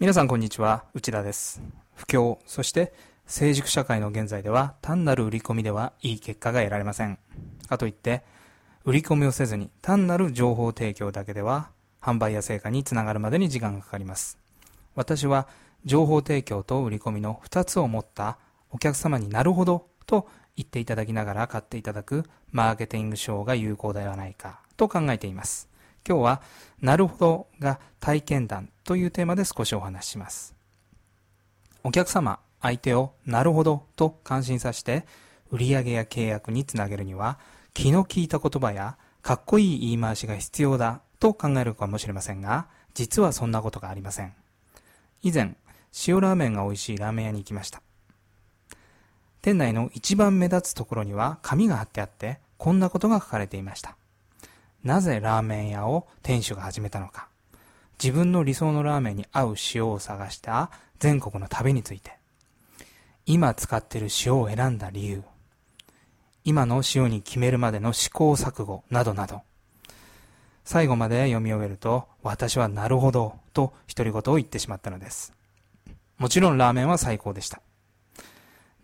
皆さんこんにちは。内田です。不況そして成熟社会の現在では単なる売り込みではいい結果が得られません。かといって売り込みをせずに単なる情報提供だけでは販売や成果につながるまでに時間がかかります。私は情報提供と売り込みの2つを持ったお客様になるほどと言っていただきながら買っていただくマーケティング手法が有効ではないかと考えています今日は、なるほどが体験談というテーマで少しお話しします。お客様、相手をなるほどと感心させて、売上や契約につなげるには、気の利いた言葉やかっこいい言い回しが必要だと考えるかもしれませんが、実はそんなことがありません。以前、塩ラーメンが美味しいラーメン屋に行きました。店内の一番目立つところには紙が貼ってあって、こんなことが書かれていました。なぜラーメン屋を店主が始めたのか、自分の理想のラーメンに合う塩を探した全国の旅について、今使ってる塩を選んだ理由、今の塩に決めるまでの試行錯誤などなど、最後まで読み終えると、私はなるほどと独り言を言ってしまったのです。もちろんラーメンは最高でした。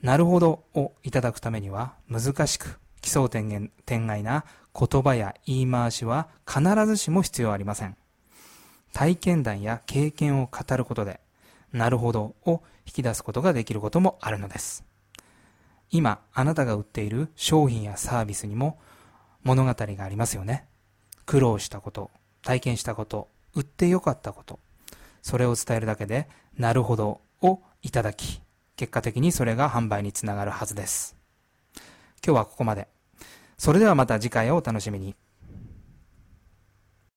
なるほどをいただくためには難しく奇想天外な言葉や言い回しは必ずしも必要ありません。体験談や経験を語ることで、なるほどを引き出すことができることもあるのです。今、あなたが売っている商品やサービスにも物語がありますよね。苦労したこと、体験したこと、売ってよかったこと、それを伝えるだけで、なるほどをいただき、結果的にそれが販売につながるはずです。今日はここまで。それではまた次回をお楽しみに。